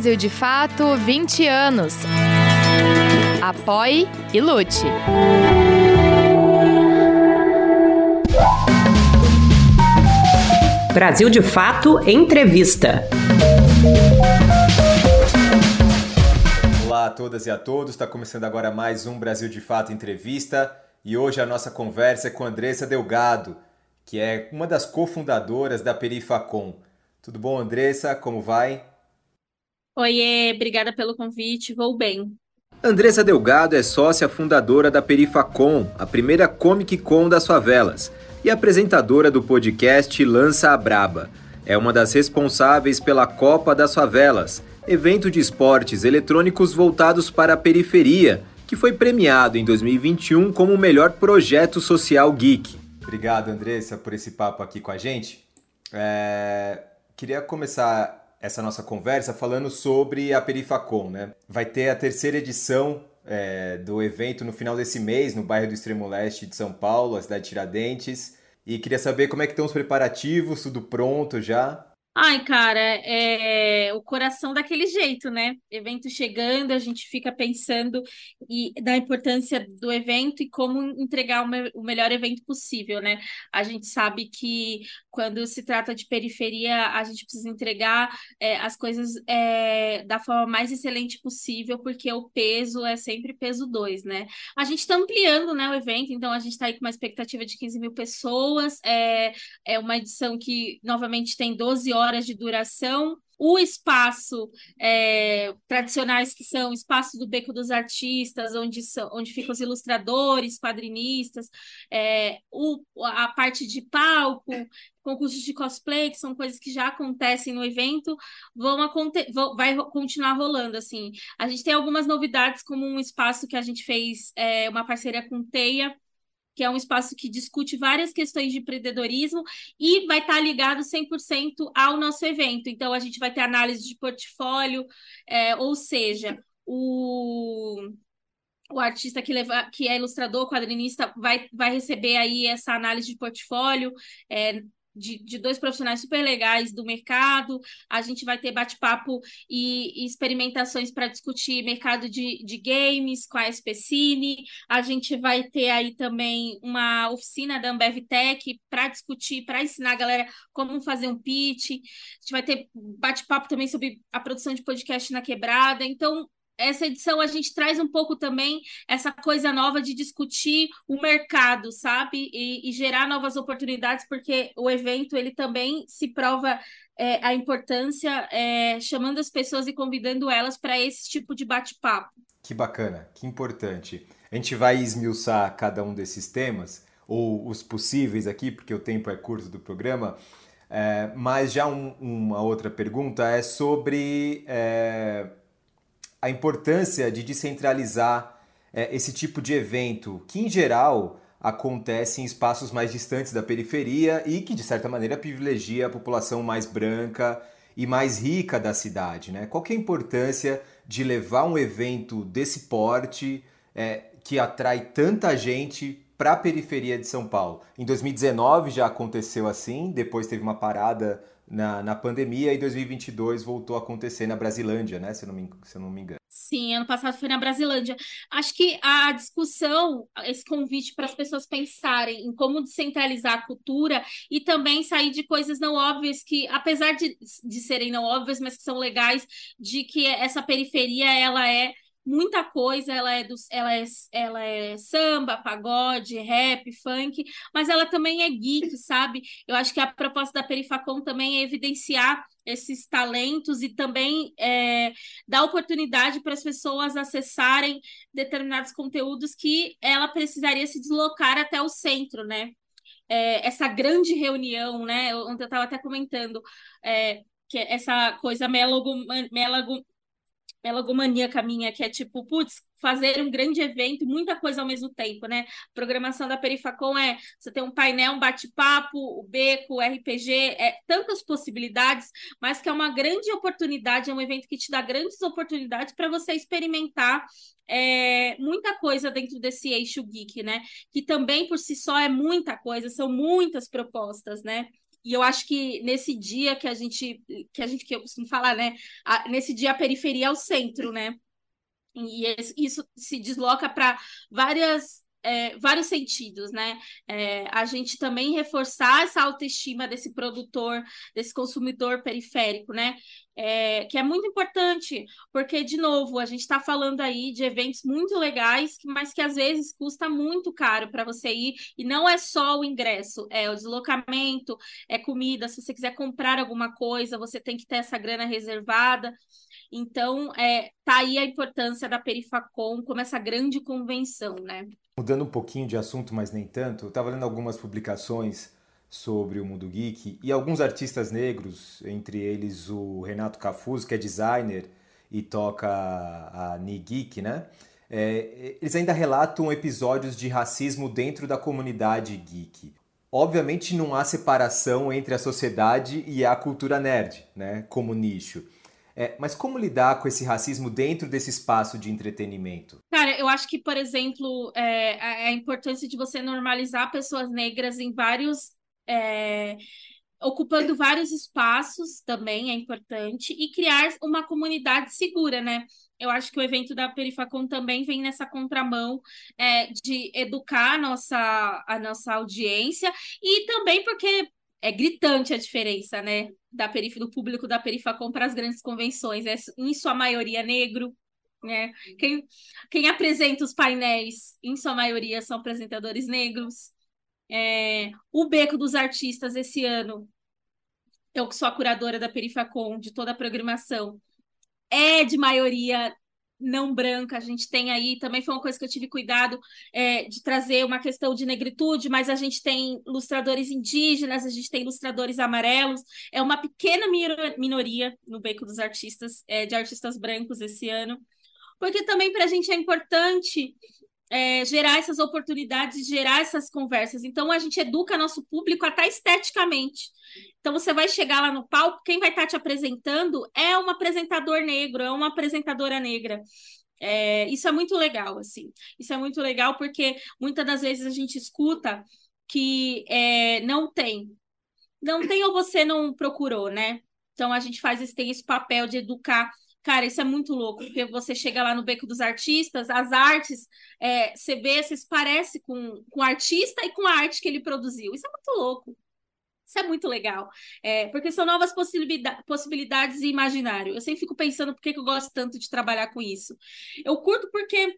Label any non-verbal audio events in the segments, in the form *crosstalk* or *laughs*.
Brasil de Fato 20 anos. Apoie e lute. Brasil de Fato Entrevista. Olá a todas e a todos, está começando agora mais um Brasil de Fato Entrevista e hoje a nossa conversa é com Andressa Delgado, que é uma das cofundadoras da Perifacom. Tudo bom, Andressa? Como vai? Oiê, obrigada pelo convite, vou bem. Andressa Delgado é sócia fundadora da Perifacom, a primeira Comic Con das favelas, e apresentadora do podcast Lança a Braba. É uma das responsáveis pela Copa das Favelas, evento de esportes eletrônicos voltados para a periferia, que foi premiado em 2021 como o melhor projeto social geek. Obrigado, Andressa, por esse papo aqui com a gente. É... Queria começar essa nossa conversa falando sobre a Perifacom, né? Vai ter a terceira edição é, do evento no final desse mês, no bairro do Extremo Leste de São Paulo, a cidade de Tiradentes. E queria saber como é que estão os preparativos, tudo pronto já? Ai, cara, é o coração daquele jeito, né? Evento chegando, a gente fica pensando e da importância do evento e como entregar o, me o melhor evento possível, né? A gente sabe que quando se trata de periferia, a gente precisa entregar é, as coisas é, da forma mais excelente possível, porque o peso é sempre peso 2, né? A gente está ampliando né, o evento, então a gente está aí com uma expectativa de 15 mil pessoas, é, é uma edição que, novamente, tem 12 horas horas de duração. O espaço é, tradicionais, que são espaço do Beco dos Artistas, onde, são, onde ficam os ilustradores, quadrinistas, é, o, a parte de palco, concursos de cosplay, que são coisas que já acontecem no evento, vão, vão vai continuar rolando. assim. A gente tem algumas novidades, como um espaço que a gente fez é, uma parceria com Teia, que é um espaço que discute várias questões de empreendedorismo e vai estar ligado 100% ao nosso evento. Então, a gente vai ter análise de portfólio, é, ou seja, o, o artista que, leva, que é ilustrador, quadrinista, vai, vai receber aí essa análise de portfólio, é, de, de dois profissionais super legais do mercado. A gente vai ter bate-papo e, e, experimentações para discutir mercado de, de games com a SPCine. A gente vai ter aí também uma oficina da Ambev Tech para discutir, para ensinar a galera como fazer um pitch. A gente vai ter bate-papo também sobre a produção de podcast na quebrada. Então, essa edição a gente traz um pouco também essa coisa nova de discutir o mercado, sabe? E, e gerar novas oportunidades, porque o evento ele também se prova é, a importância, é, chamando as pessoas e convidando elas para esse tipo de bate-papo. Que bacana, que importante. A gente vai esmiuçar cada um desses temas, ou os possíveis aqui, porque o tempo é curto do programa. É, mas já um, uma outra pergunta é sobre é, a importância de descentralizar é, esse tipo de evento, que em geral acontece em espaços mais distantes da periferia e que, de certa maneira, privilegia a população mais branca e mais rica da cidade. Né? Qual é a importância de levar um evento desse porte é, que atrai tanta gente para a periferia de São Paulo? Em 2019 já aconteceu assim, depois teve uma parada na, na pandemia e 2022 voltou a acontecer na Brasilândia, né? Se eu, não me, se eu não me engano. Sim, ano passado foi na Brasilândia. Acho que a discussão, esse convite para as pessoas pensarem em como descentralizar a cultura e também sair de coisas não óbvias que, apesar de, de serem não óbvias, mas que são legais, de que essa periferia ela é muita coisa, ela é, do, ela, é, ela é samba, pagode, rap, funk, mas ela também é geek, sabe? Eu acho que a proposta da Perifacom também é evidenciar esses talentos e também é, dar oportunidade para as pessoas acessarem determinados conteúdos que ela precisaria se deslocar até o centro, né? É, essa grande reunião, né? Ontem eu estava até comentando é, que essa coisa melogo, melogomaníaca minha, que é tipo, putz, fazer um grande evento, muita coisa ao mesmo tempo, né? A programação da Perifacom é você tem um painel, um bate-papo, o beco, o RPG, é tantas possibilidades, mas que é uma grande oportunidade, é um evento que te dá grandes oportunidades para você experimentar é, muita coisa dentro desse eixo geek, né? Que também por si só é muita coisa, são muitas propostas, né? E eu acho que nesse dia que a gente, que a gente, que eu costumo falar, né? A, nesse dia a periferia é o centro, né? E isso se desloca para várias é, vários sentidos, né? É, a gente também reforçar essa autoestima desse produtor, desse consumidor periférico, né? É, que é muito importante, porque, de novo, a gente está falando aí de eventos muito legais, mas que às vezes custa muito caro para você ir, e não é só o ingresso, é o deslocamento, é comida. Se você quiser comprar alguma coisa, você tem que ter essa grana reservada. Então, é, tá aí a importância da Perifacom como essa grande convenção, né? Mudando um pouquinho de assunto, mas nem tanto, eu estava lendo algumas publicações sobre o mundo geek e alguns artistas negros, entre eles o Renato Cafuz, que é designer e toca a Ni Geek, né? É, eles ainda relatam episódios de racismo dentro da comunidade geek. Obviamente não há separação entre a sociedade e a cultura nerd, né? Como nicho. É, mas como lidar com esse racismo dentro desse espaço de entretenimento? Cara, eu acho que, por exemplo, é, a importância de você normalizar pessoas negras em vários. É, ocupando vários espaços também é importante e criar uma comunidade segura, né? Eu acho que o evento da Perifacom também vem nessa contramão é, de educar a nossa, a nossa audiência e também porque é gritante a diferença, né? Da perif do público da Perifacom para as grandes convenções. É, em sua maioria, negro. Né? Quem, quem apresenta os painéis, em sua maioria, são apresentadores negros. É, o Beco dos Artistas, esse ano, eu que sou a curadora da Perifacom, de toda a programação, é de maioria não branca, a gente tem aí, também foi uma coisa que eu tive cuidado é, de trazer uma questão de negritude, mas a gente tem ilustradores indígenas, a gente tem ilustradores amarelos, é uma pequena minoria no Beco dos Artistas, é, de artistas brancos esse ano, porque também para a gente é importante é, gerar essas oportunidades, gerar essas conversas. Então, a gente educa nosso público até esteticamente. Então, você vai chegar lá no palco, quem vai estar te apresentando é um apresentador negro, é uma apresentadora negra. É, isso é muito legal, assim. Isso é muito legal porque muitas das vezes a gente escuta que é, não tem. Não tem ou você não procurou, né? Então, a gente faz tem esse papel de educar Cara, isso é muito louco, porque você chega lá no Beco dos Artistas, as artes, é, você vê, se parece com, com o artista e com a arte que ele produziu. Isso é muito louco. Isso é muito legal, é, porque são novas possibilidades, possibilidades e imaginário. Eu sempre fico pensando por que, que eu gosto tanto de trabalhar com isso. Eu curto porque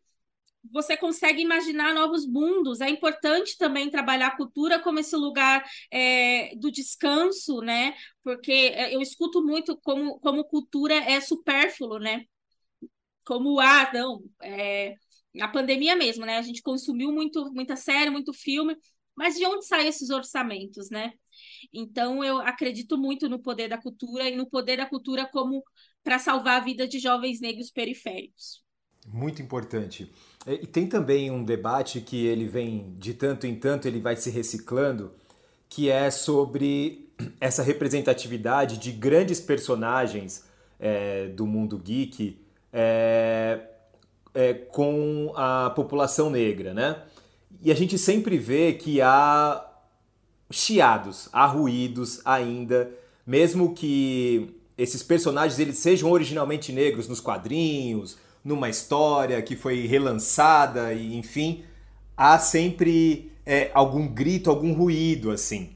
você consegue imaginar novos mundos. É importante também trabalhar a cultura como esse lugar é, do descanso, né? Porque é, eu escuto muito como, como cultura é supérfluo, né? Como, ah, não, é, a pandemia mesmo, né? A gente consumiu muito, muita série, muito filme, mas de onde saem esses orçamentos, né? Então, eu acredito muito no poder da cultura e no poder da cultura como para salvar a vida de jovens negros periféricos. Muito importante. E tem também um debate que ele vem de tanto em tanto, ele vai se reciclando, que é sobre essa representatividade de grandes personagens é, do mundo geek é, é, com a população negra, né? E a gente sempre vê que há chiados, há ruídos ainda, mesmo que esses personagens eles sejam originalmente negros nos quadrinhos, numa história que foi relançada e enfim, há sempre é, algum grito, algum ruído assim.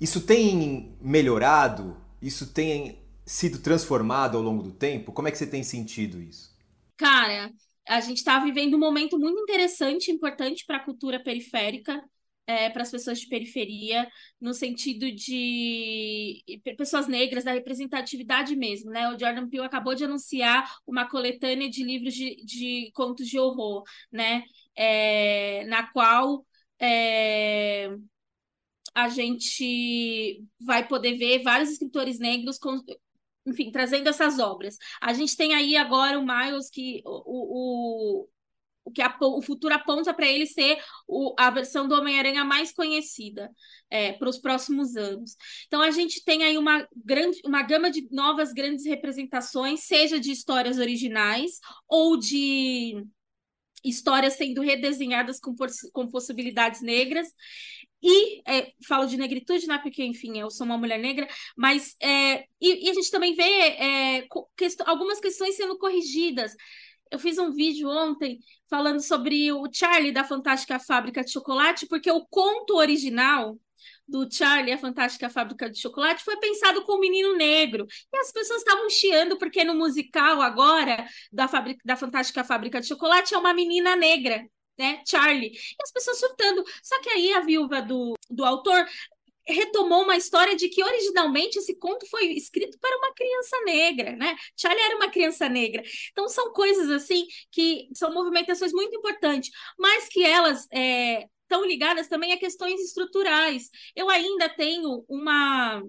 Isso tem melhorado? Isso tem sido transformado ao longo do tempo? Como é que você tem sentido isso? Cara, a gente está vivendo um momento muito interessante, importante para a cultura periférica é, para as pessoas de periferia, no sentido de pessoas negras, da representatividade mesmo, né? O Jordan Peele acabou de anunciar uma coletânea de livros de, de contos de horror, né? É, na qual é, a gente vai poder ver vários escritores negros com, enfim, trazendo essas obras. A gente tem aí agora o Miles, que o, o, o que a, o futuro aponta para ele ser o, a versão do Homem-Aranha mais conhecida é, para os próximos anos. Então a gente tem aí uma grande, uma gama de novas grandes representações, seja de histórias originais ou de histórias sendo redesenhadas com, com possibilidades negras. e é, falo de negritude, né? Porque, enfim, eu sou uma mulher negra, mas é, e, e, a gente também vê é, quest algumas questões sendo corrigidas. Eu fiz um vídeo ontem falando sobre o Charlie da Fantástica Fábrica de Chocolate, porque o conto original do Charlie, a Fantástica Fábrica de Chocolate, foi pensado com o menino negro. E as pessoas estavam chiando porque no musical agora da, Fábrica, da Fantástica Fábrica de Chocolate é uma menina negra né? Charlie. E as pessoas surtando. Só que aí a viúva do, do autor retomou uma história de que originalmente esse conto foi escrito para uma criança negra, né? Charlie era uma criança negra. Então são coisas assim que são movimentações muito importantes, mas que elas é, estão ligadas também a questões estruturais. Eu ainda tenho uma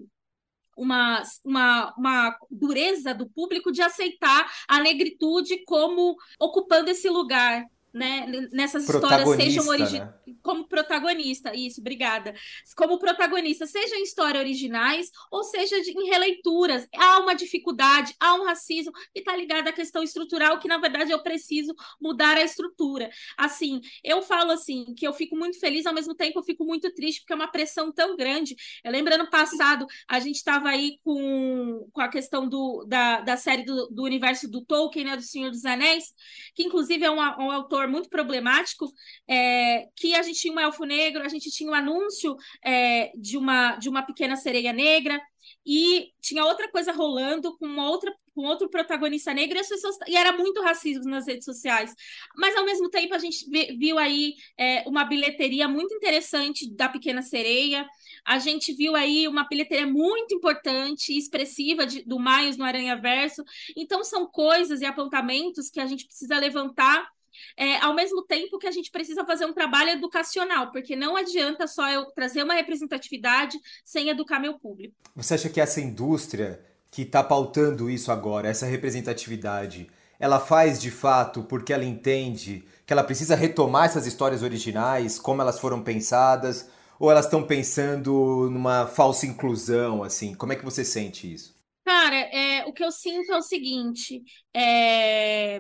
uma, uma, uma dureza do público de aceitar a negritude como ocupando esse lugar, né, nessas histórias sejam originais. Né? Como protagonista, isso, obrigada. Como protagonista, seja em histórias originais ou seja de, em releituras. Há uma dificuldade, há um racismo que está ligado à questão estrutural, que na verdade eu preciso mudar a estrutura. Assim, eu falo assim, que eu fico muito feliz, ao mesmo tempo eu fico muito triste, porque é uma pressão tão grande. Eu lembro ano passado, a gente estava aí com, com a questão do, da, da série do, do universo do Tolkien, né, do Senhor dos Anéis, que inclusive é um, um autor muito problemático, é, que a gente tinha um elfo negro, a gente tinha um anúncio é, de, uma, de uma pequena sereia negra, e tinha outra coisa rolando com outra com outro protagonista negro e as pessoas e era muito racismo nas redes sociais. Mas ao mesmo tempo a gente viu aí é, uma bilheteria muito interessante da pequena sereia. A gente viu aí uma bilheteria muito importante e expressiva de, do Miles no Aranha Verso. Então são coisas e apontamentos que a gente precisa levantar é, ao mesmo tempo que a gente precisa fazer um trabalho educacional, porque não adianta só eu trazer uma representatividade sem educar meu público. Você acha que essa indústria que está pautando isso agora, essa representatividade, ela faz de fato porque ela entende que ela precisa retomar essas histórias originais, como elas foram pensadas, ou elas estão pensando numa falsa inclusão, assim? Como é que você sente isso? Cara, é, o que eu sinto é o seguinte: é,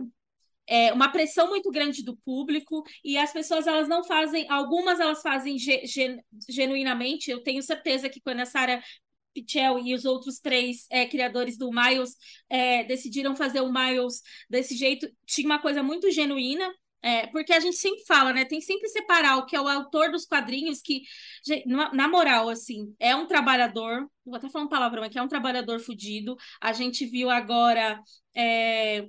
é, uma pressão muito grande do público e as pessoas elas não fazem, algumas elas fazem ge, gen, genuinamente. Eu tenho certeza que quando a Sarah Pichel e os outros três é, criadores do Miles é, decidiram fazer o Miles desse jeito, tinha uma coisa muito genuína. É, porque a gente sempre fala, né? Tem sempre separar o que é o autor dos quadrinhos, que, na moral, assim, é um trabalhador, vou até falar um palavrão aqui, é um trabalhador fudido. A gente viu agora é,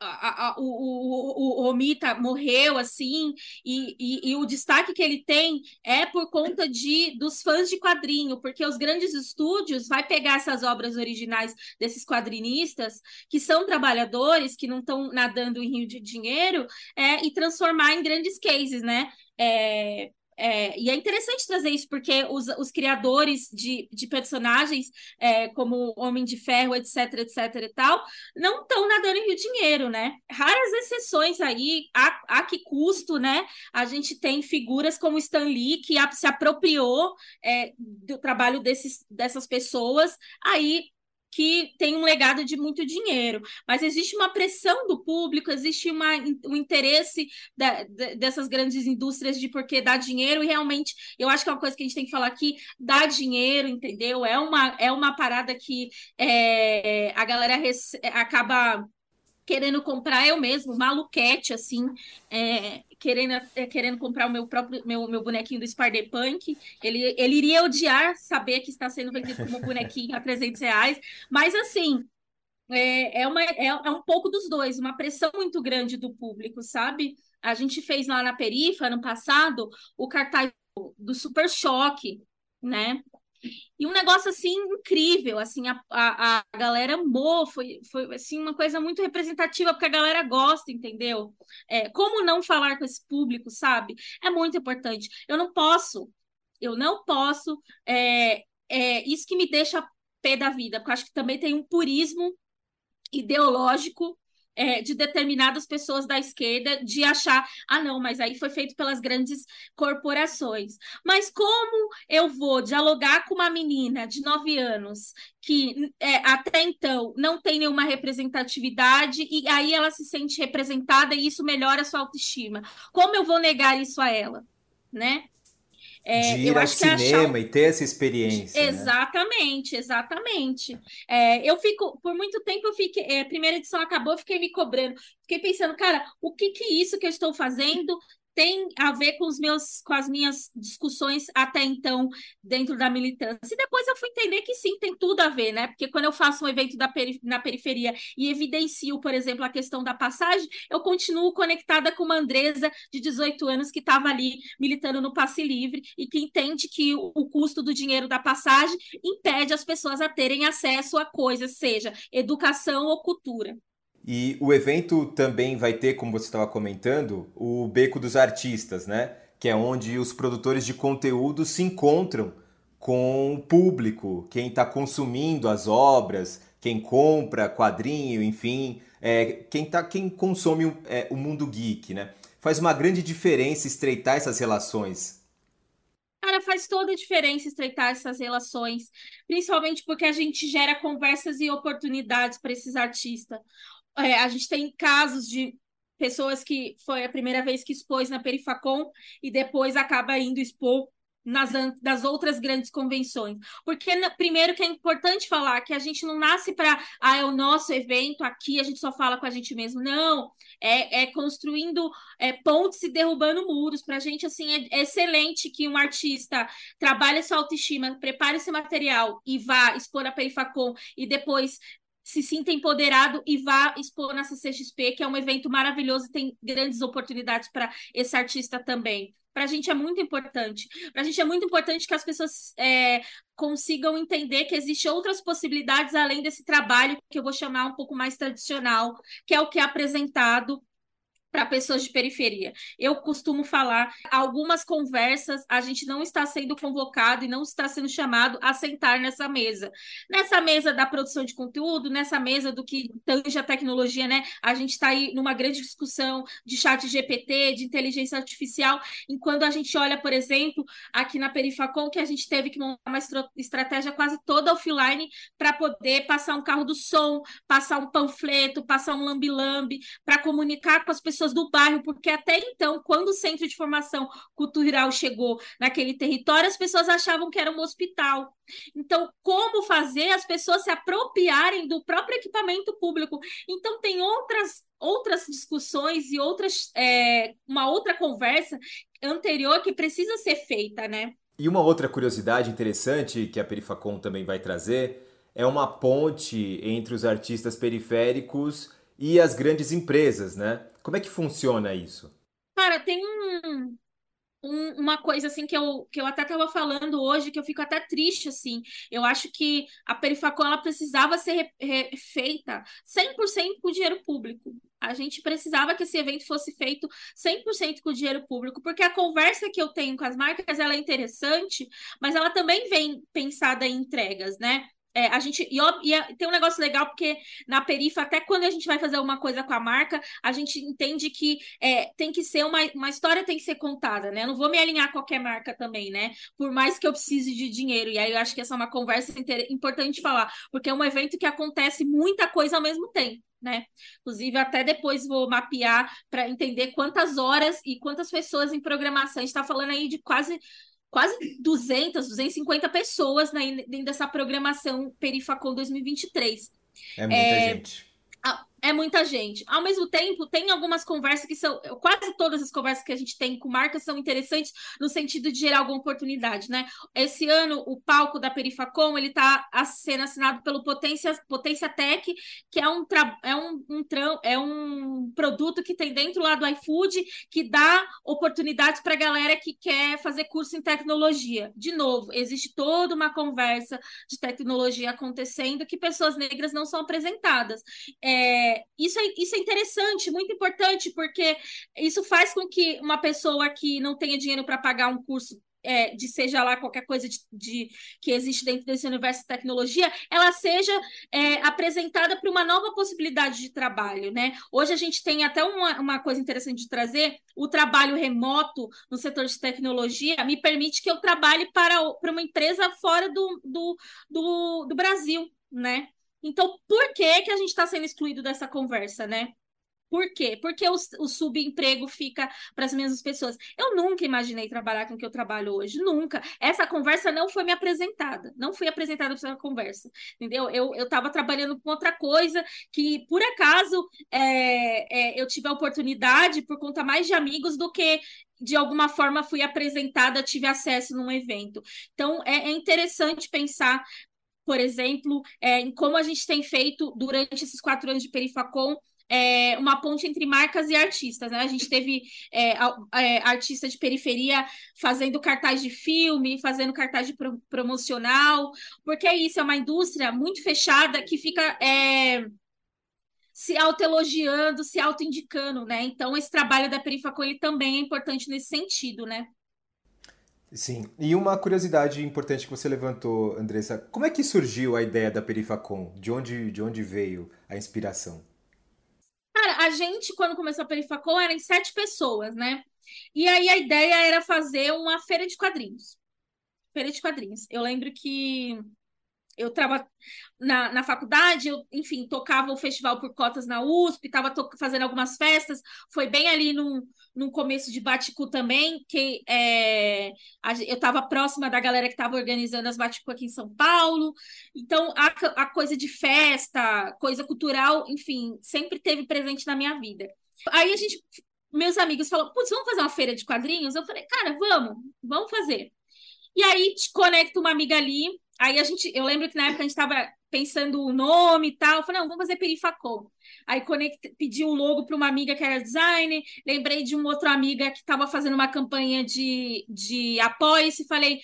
a, a, o, o, o morreu assim, e, e, e, o destaque que ele tem é por conta de dos fãs de quadrinho, porque os grandes estúdios vai pegar essas obras originais desses quadrinistas, que são trabalhadores, que não estão nadando em rio de dinheiro, é, e transformar em grandes cases, né? É, é, e é interessante trazer isso, porque os, os criadores de, de personagens, é, como Homem de Ferro, etc, etc e tal, não estão nadando em Rio Dinheiro, né? Raras exceções aí, a, a que custo, né? A gente tem figuras como Stan Lee, que a, se apropriou é, do trabalho desses, dessas pessoas, aí que tem um legado de muito dinheiro, mas existe uma pressão do público, existe uma, um interesse da, dessas grandes indústrias de porque dá dinheiro, e realmente eu acho que é uma coisa que a gente tem que falar aqui: dá dinheiro, entendeu? É uma, é uma parada que é, a galera acaba querendo comprar eu mesmo, maluquete, assim, é, querendo, é, querendo comprar o meu próprio meu, meu bonequinho do Spider Punk. Ele, ele iria odiar saber que está sendo vendido como bonequinho a 300 reais, mas assim. É, é, uma, é, é um pouco dos dois, uma pressão muito grande do público, sabe? A gente fez lá na Perifa, ano passado, o cartaz do Super Choque, né? E um negócio assim incrível, assim, a, a, a galera amou, foi, foi assim, uma coisa muito representativa, porque a galera gosta, entendeu? É, como não falar com esse público, sabe? É muito importante. Eu não posso, eu não posso, é, é isso que me deixa pé da vida, porque acho que também tem um purismo ideológico é, de determinadas pessoas da esquerda de achar, ah, não, mas aí foi feito pelas grandes corporações. Mas como eu vou dialogar com uma menina de nove anos que é, até então não tem nenhuma representatividade e aí ela se sente representada e isso melhora a sua autoestima? Como eu vou negar isso a ela, né? É, de ir ao cinema achar... e ter essa experiência. Né? Exatamente, né? exatamente. É, eu fico, por muito tempo, eu fiquei. É, a primeira edição acabou, eu fiquei me cobrando. Fiquei pensando, cara, o que que isso que eu estou fazendo tem a ver com os meus com as minhas discussões até então dentro da militância. E depois eu fui entender que sim, tem tudo a ver, né? Porque quando eu faço um evento da peri na periferia e evidencio, por exemplo, a questão da passagem, eu continuo conectada com uma Andresa de 18 anos que estava ali militando no passe livre e que entende que o, o custo do dinheiro da passagem impede as pessoas a terem acesso a coisas, seja educação ou cultura. E o evento também vai ter, como você estava comentando, o Beco dos Artistas, né? Que é onde os produtores de conteúdo se encontram com o público, quem está consumindo as obras, quem compra quadrinho, enfim, é, quem, tá, quem consome é, o mundo geek, né? Faz uma grande diferença estreitar essas relações. Cara, faz toda a diferença estreitar essas relações, principalmente porque a gente gera conversas e oportunidades para esses artistas. É, a gente tem casos de pessoas que foi a primeira vez que expôs na Perifacom e depois acaba indo expor nas das outras grandes convenções. Porque, primeiro, que é importante falar que a gente não nasce para, ah, é o nosso evento aqui, a gente só fala com a gente mesmo. Não, é, é construindo é, pontes e derrubando muros. Para a gente, assim, é, é, excelente que um artista trabalhe sua autoestima, prepare esse material e vá expor na Perifacom e depois se sinta empoderado e vá expor na CCXP, que é um evento maravilhoso e tem grandes oportunidades para esse artista também. Para a gente é muito importante. Para a gente é muito importante que as pessoas é, consigam entender que existem outras possibilidades além desse trabalho que eu vou chamar um pouco mais tradicional, que é o que é apresentado para pessoas de periferia. Eu costumo falar, algumas conversas a gente não está sendo convocado e não está sendo chamado a sentar nessa mesa. Nessa mesa da produção de conteúdo, nessa mesa do que tange a tecnologia, né? A gente está aí numa grande discussão de chat GPT, de inteligência artificial, enquanto a gente olha, por exemplo, aqui na Perifacom, que a gente teve que montar uma estratégia quase toda offline para poder passar um carro do som, passar um panfleto, passar um lambi-lambi, para comunicar com as pessoas pessoas do bairro, porque até então, quando o centro de formação cultural chegou naquele território, as pessoas achavam que era um hospital. Então, como fazer as pessoas se apropriarem do próprio equipamento público? Então, tem outras outras discussões e outras é, uma outra conversa anterior que precisa ser feita, né? E uma outra curiosidade interessante que a Perifacom também vai trazer é uma ponte entre os artistas periféricos e as grandes empresas, né? Como é que funciona isso? Cara, tem um, um, uma coisa assim que eu, que eu até estava falando hoje, que eu fico até triste, assim. Eu acho que a Perifacom ela precisava ser feita 100% com dinheiro público. A gente precisava que esse evento fosse feito 100% com dinheiro público, porque a conversa que eu tenho com as marcas ela é interessante, mas ela também vem pensada em entregas, né? É, a gente e, e, é, tem um negócio legal porque na perifa até quando a gente vai fazer alguma coisa com a marca a gente entende que é, tem que ser uma, uma história tem que ser contada né eu não vou me alinhar a qualquer marca também né por mais que eu precise de dinheiro e aí eu acho que essa é uma conversa importante falar porque é um evento que acontece muita coisa ao mesmo tempo né? Inclusive, até depois vou mapear para entender quantas horas e quantas pessoas em programação. A gente está falando aí de quase quase 200, 250 pessoas né, dentro dessa programação Perifacom 2023. É muita é, gente é muita gente. Ao mesmo tempo, tem algumas conversas que são. Quase todas as conversas que a gente tem com marcas são interessantes no sentido de gerar alguma oportunidade, né? Esse ano, o palco da Perifacom ele está sendo assinado pelo Potência, Potência Tech, que é um, é, um, um é um produto que tem dentro lá do iFood que dá oportunidades para a galera que quer fazer curso em tecnologia. De novo, existe toda uma conversa de tecnologia acontecendo que pessoas negras não são apresentadas. É, isso, é, isso é interessante, muito importante, porque isso faz com que uma pessoa que não tenha dinheiro para pagar um curso é, de seja lá qualquer coisa de, de, que existe dentro desse universo de tecnologia, ela seja é, apresentada para uma nova possibilidade de trabalho, né? Hoje a gente tem até uma, uma coisa interessante de trazer, o trabalho remoto no setor de tecnologia me permite que eu trabalhe para, para uma empresa fora do, do, do, do Brasil, né? Então, por que, que a gente está sendo excluído dessa conversa, né? Por quê? Porque o, o subemprego fica para as mesmas pessoas. Eu nunca imaginei trabalhar com o que eu trabalho hoje, nunca. Essa conversa não foi me apresentada, não fui apresentada para essa conversa, entendeu? Eu estava trabalhando com outra coisa que, por acaso, é, é, eu tive a oportunidade por conta mais de amigos do que de alguma forma fui apresentada, tive acesso num evento. Então, é, é interessante pensar por exemplo, é, em como a gente tem feito durante esses quatro anos de Perifacom é, uma ponte entre marcas e artistas. Né? A gente teve é, é, artista de periferia fazendo cartaz de filme, fazendo cartaz de pro, promocional, porque é isso, é uma indústria muito fechada que fica é, se autoelogiando, se autoindicando, né? Então, esse trabalho da Perifacom ele também é importante nesse sentido, né? Sim, e uma curiosidade importante que você levantou, Andressa, como é que surgiu a ideia da Perifacom? De onde, de onde veio a inspiração? Cara, a gente, quando começou a Perifacom, eram sete pessoas, né? E aí a ideia era fazer uma feira de quadrinhos. Feira de quadrinhos. Eu lembro que eu estava na, na faculdade, eu, enfim, tocava o festival por cotas na USP, estava fazendo algumas festas, foi bem ali num começo de Baticu também, que é, a, eu estava próxima da galera que estava organizando as Baticu aqui em São Paulo, então a, a coisa de festa, coisa cultural, enfim, sempre teve presente na minha vida. Aí a gente, meus amigos falaram, putz, vamos fazer uma feira de quadrinhos? Eu falei, cara, vamos, vamos fazer. E aí te conecta uma amiga ali, Aí a gente, eu lembro que na época a gente estava pensando o nome e tal. Eu falei, não, vamos fazer Perifacom. Aí conect, pedi o logo para uma amiga que era designer. Lembrei de uma outra amiga que estava fazendo uma campanha de, de apoio-se. Falei,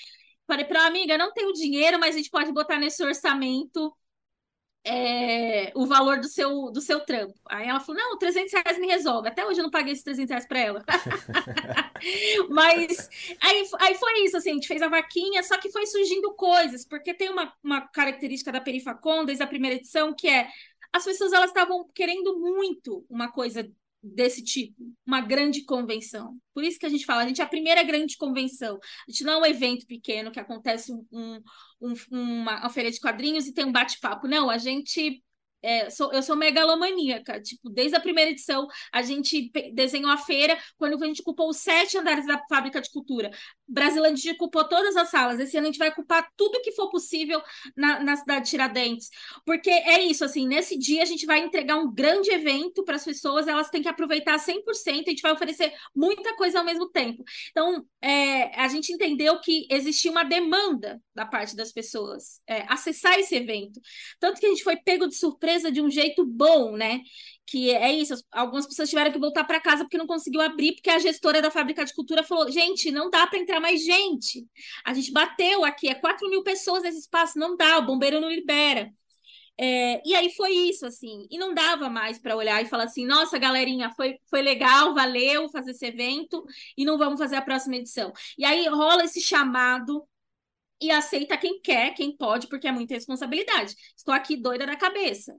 falei para amiga, não tenho dinheiro, mas a gente pode botar nesse orçamento é, o valor do seu, do seu trampo. Aí ela falou: não, 300 reais me resolve. Até hoje eu não paguei esses 300 reais para ela. *laughs* Mas aí, aí foi isso, assim, a gente fez a vaquinha, só que foi surgindo coisas, porque tem uma, uma característica da Perifacon, desde a primeira edição, que é as pessoas elas estavam querendo muito uma coisa desse tipo, uma grande convenção. Por isso que a gente fala, a gente é a primeira grande convenção. A gente não é um evento pequeno que acontece um, um, uma, uma feira de quadrinhos e tem um bate-papo. Não, a gente é, sou, eu sou megalomaníaca. Tipo, desde a primeira edição, a gente desenhou a feira quando a gente ocupou os sete andares da fábrica de cultura. Brasilândia ocupou todas as salas. Esse ano a gente vai ocupar tudo que for possível na, na cidade de Tiradentes. Porque é isso, assim, nesse dia a gente vai entregar um grande evento para as pessoas, elas têm que aproveitar 100%, a gente vai oferecer muita coisa ao mesmo tempo. Então, é, a gente entendeu que existia uma demanda da parte das pessoas é, acessar esse evento. Tanto que a gente foi pego de surpresa de um jeito bom, né? que é isso, algumas pessoas tiveram que voltar para casa porque não conseguiu abrir, porque a gestora da fábrica de cultura falou: gente, não dá para entrar mais gente. A gente bateu aqui, é 4 mil pessoas nesse espaço, não dá, o bombeiro não libera. É, e aí foi isso, assim, e não dava mais para olhar e falar assim: nossa, galerinha, foi, foi legal, valeu fazer esse evento e não vamos fazer a próxima edição. E aí rola esse chamado e aceita quem quer, quem pode, porque é muita responsabilidade. Estou aqui doida da cabeça.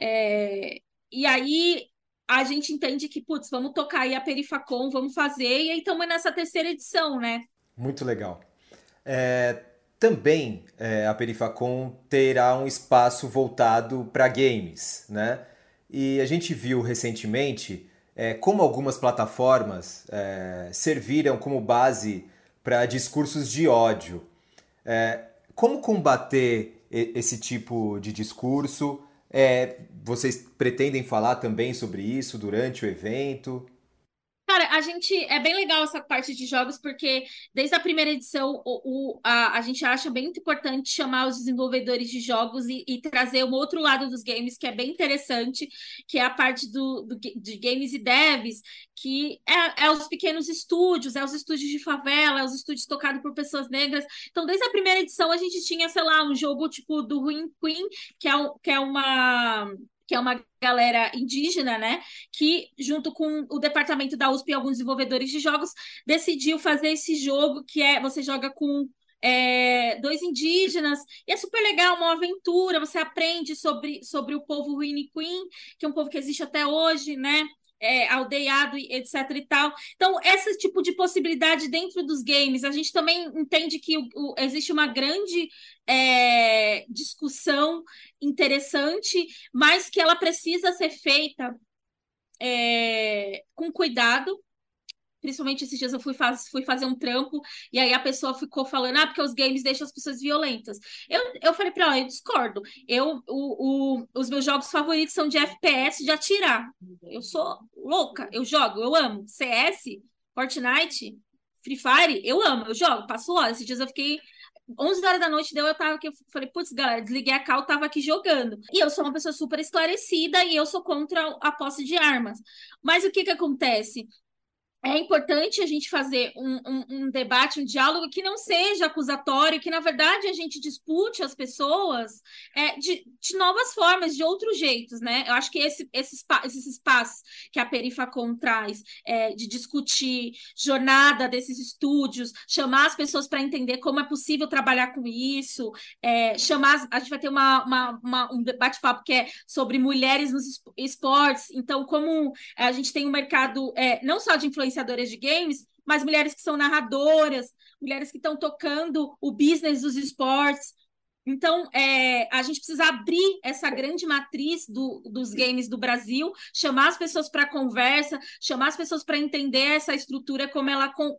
É, e aí a gente entende que, putz, vamos tocar aí a Perifacom, vamos fazer, e aí estamos nessa terceira edição, né? Muito legal. É, também é, a Perifacom terá um espaço voltado para games, né? E a gente viu recentemente é, como algumas plataformas é, serviram como base para discursos de ódio. É, como combater esse tipo de discurso? É, vocês pretendem falar também sobre isso durante o evento? Cara, a gente é bem legal essa parte de jogos, porque desde a primeira edição o, o a, a gente acha bem importante chamar os desenvolvedores de jogos e, e, trazer um outro lado dos games que é bem interessante, que é a parte do, do de games e devs, que é, é, os pequenos estúdios, é os estúdios de favela, é os estúdios tocados por pessoas negras. Então, desde a primeira edição, a gente tinha, sei lá, um jogo tipo do Ruin Queen, que é, que é uma que é uma galera indígena, né, que junto com o departamento da USP e alguns desenvolvedores de jogos decidiu fazer esse jogo que é você joga com é, dois indígenas, e é super legal, uma aventura, você aprende sobre, sobre o povo Ruini Queen, que é um povo que existe até hoje, né? É, aldeado, etc e tal. Então, esse tipo de possibilidade dentro dos games, a gente também entende que o, o, existe uma grande é, discussão interessante, mas que ela precisa ser feita é, com cuidado, Principalmente esses dias eu fui, faz, fui fazer um trampo e aí a pessoa ficou falando, ah, porque os games deixam as pessoas violentas. Eu, eu falei pra ela, eu discordo. Eu, o, o, os meus jogos favoritos são de FPS, de atirar. Eu sou louca, eu jogo, eu amo. CS, Fortnite, Free Fire, eu amo, eu jogo, passo horas. Esses dias eu fiquei 11 horas da noite deu, eu tava aqui, eu falei, putz, galera, desliguei a cal, tava aqui jogando. E eu sou uma pessoa super esclarecida e eu sou contra a posse de armas. Mas o que que acontece? É importante a gente fazer um, um, um, debate, um diálogo que não seja acusatório, que na verdade a gente dispute as pessoas é, de, de, novas formas, de outros jeitos, né? Eu acho que esse, esses, esses espaços que a Perifacom traz é, de discutir jornada desses estúdios, chamar as pessoas para entender como é possível trabalhar com isso, é, chamar, a gente vai ter uma, uma, uma um bate-papo que é sobre mulheres nos esportes, então como a gente tem um mercado é, não só de influência influenciadoras de games, mas mulheres que são narradoras, mulheres que estão tocando o business dos esportes. Então, é, a gente precisa abrir essa grande matriz do, dos games do Brasil, chamar as pessoas para conversa, chamar as pessoas para entender essa estrutura, como ela, como,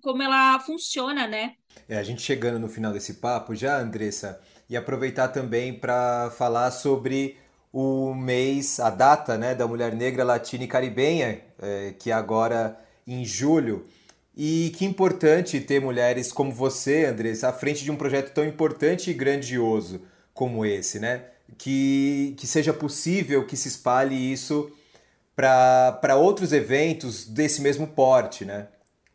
como ela funciona, né? É, a gente chegando no final desse papo já, Andressa, e aproveitar também para falar sobre o mês, a data né, da mulher negra, latina e caribenha, é, que agora em julho. E que importante ter mulheres como você, Andressa, à frente de um projeto tão importante e grandioso como esse, né? Que, que seja possível que se espalhe isso para outros eventos desse mesmo porte, né?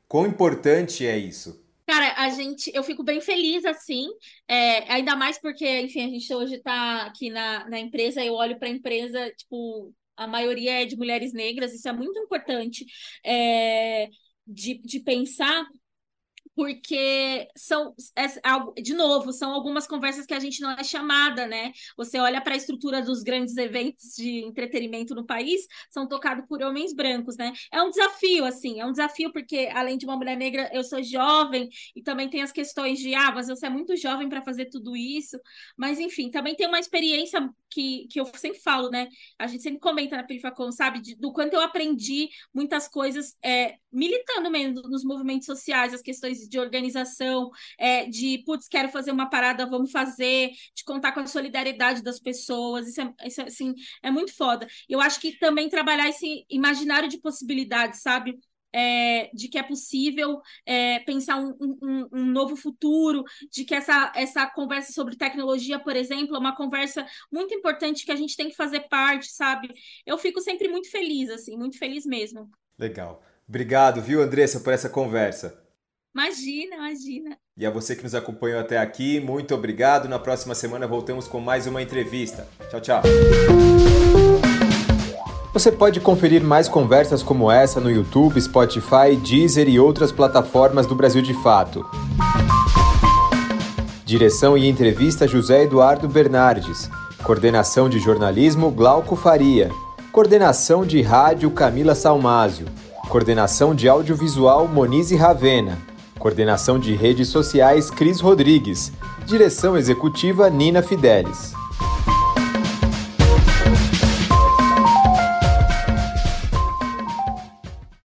Quão importante é isso? Cara, a gente, eu fico bem feliz assim, é, ainda mais porque, enfim, a gente hoje está aqui na, na empresa, eu olho para a empresa, tipo, a maioria é de mulheres negras, isso é muito importante é, de, de pensar, porque são, é, de novo, são algumas conversas que a gente não é chamada, né? Você olha para a estrutura dos grandes eventos de entretenimento no país, são tocados por homens brancos, né? É um desafio, assim, é um desafio porque, além de uma mulher negra, eu sou jovem e também tem as questões de, ah, mas você é muito jovem para fazer tudo isso, mas enfim, também tem uma experiência que, que eu sempre falo, né? A gente sempre comenta na Perifacom, sabe? De, do quanto eu aprendi muitas coisas é, militando mesmo nos movimentos sociais, as questões de organização, é, de, putz, quero fazer uma parada, vamos fazer, de contar com a solidariedade das pessoas, isso é, isso é assim, é muito foda. Eu acho que também trabalhar esse imaginário de possibilidades, sabe? É, de que é possível é, pensar um, um, um, novo futuro, de que essa, essa conversa sobre tecnologia, por exemplo, é uma conversa muito importante que a gente tem que fazer parte, sabe? Eu fico sempre muito feliz, assim, muito feliz mesmo. Legal. Obrigado, viu, Andressa, por essa conversa. Imagina, imagina. E a você que nos acompanhou até aqui, muito obrigado. Na próxima semana voltamos com mais uma entrevista. Tchau, tchau. Você pode conferir mais conversas como essa no YouTube, Spotify, Deezer e outras plataformas do Brasil de Fato. Direção e entrevista José Eduardo Bernardes. Coordenação de jornalismo Glauco Faria. Coordenação de rádio Camila Salmásio. Coordenação de audiovisual Monize Ravena. Coordenação de redes sociais Cris Rodrigues. Direção executiva Nina Fidelis.